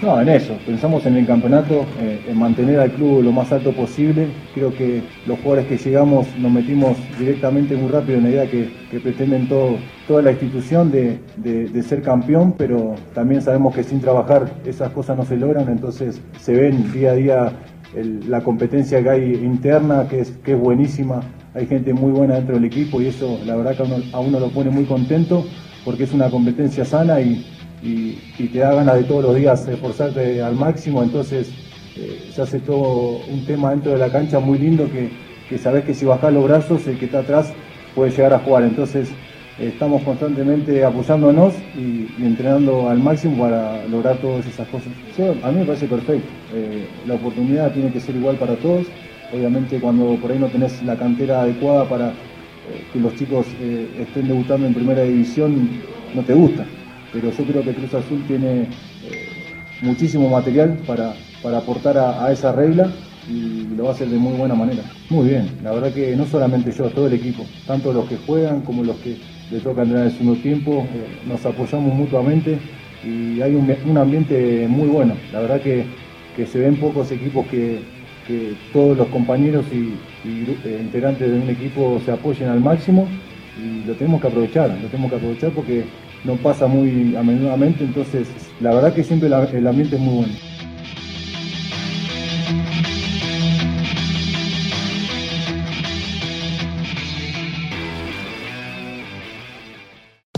No, en eso, pensamos en el campeonato, eh, en mantener al club lo más alto posible. Creo que los jugadores que llegamos nos metimos directamente muy rápido en la idea que, pretenden toda la institución de, ser campeón, pero también sabemos que sin trabajar esas cosas no se logran, entonces se ven día a día la competencia que hay interna, que es, buenísima. Hay gente muy buena dentro del equipo y eso la verdad que a uno lo pone muy contento porque es una competencia sana y, y- te da ganas de todos los días esforzarte al máximo, entonces eh, se hace todo un tema dentro de la cancha muy lindo que, que sabes que si bajás los brazos el que está atrás puede llegar a jugar, entonces estamos constantemente apoyándonos y, entrenando al máximo para lograr todas esas cosas. A mí me parece perfecto, Eh, la oportunidad tiene que ser igual para todos, obviamente cuando por ahí no tenés la cantera adecuada para eh, que los chicos estén debutando en primera división no te gusta. Pero yo creo que Cruz Azul tiene eh, muchísimo material para, para aportar a, a esa regla y lo va a hacer de muy buena manera. Muy bien, la verdad que no solamente yo, todo el equipo, tanto los que juegan como los que le toca entrenar el segundo tiempo, eh, nos apoyamos mutuamente y hay un, un ambiente muy bueno. La verdad que, que se ven pocos equipos que, que todos los compañeros y, y eh, integrantes de un equipo se apoyen al máximo y lo tenemos que aprovechar, lo tenemos que aprovechar porque no pasa muy a menudamente, entonces la verdad que siempre la- el ambiente es muy bueno.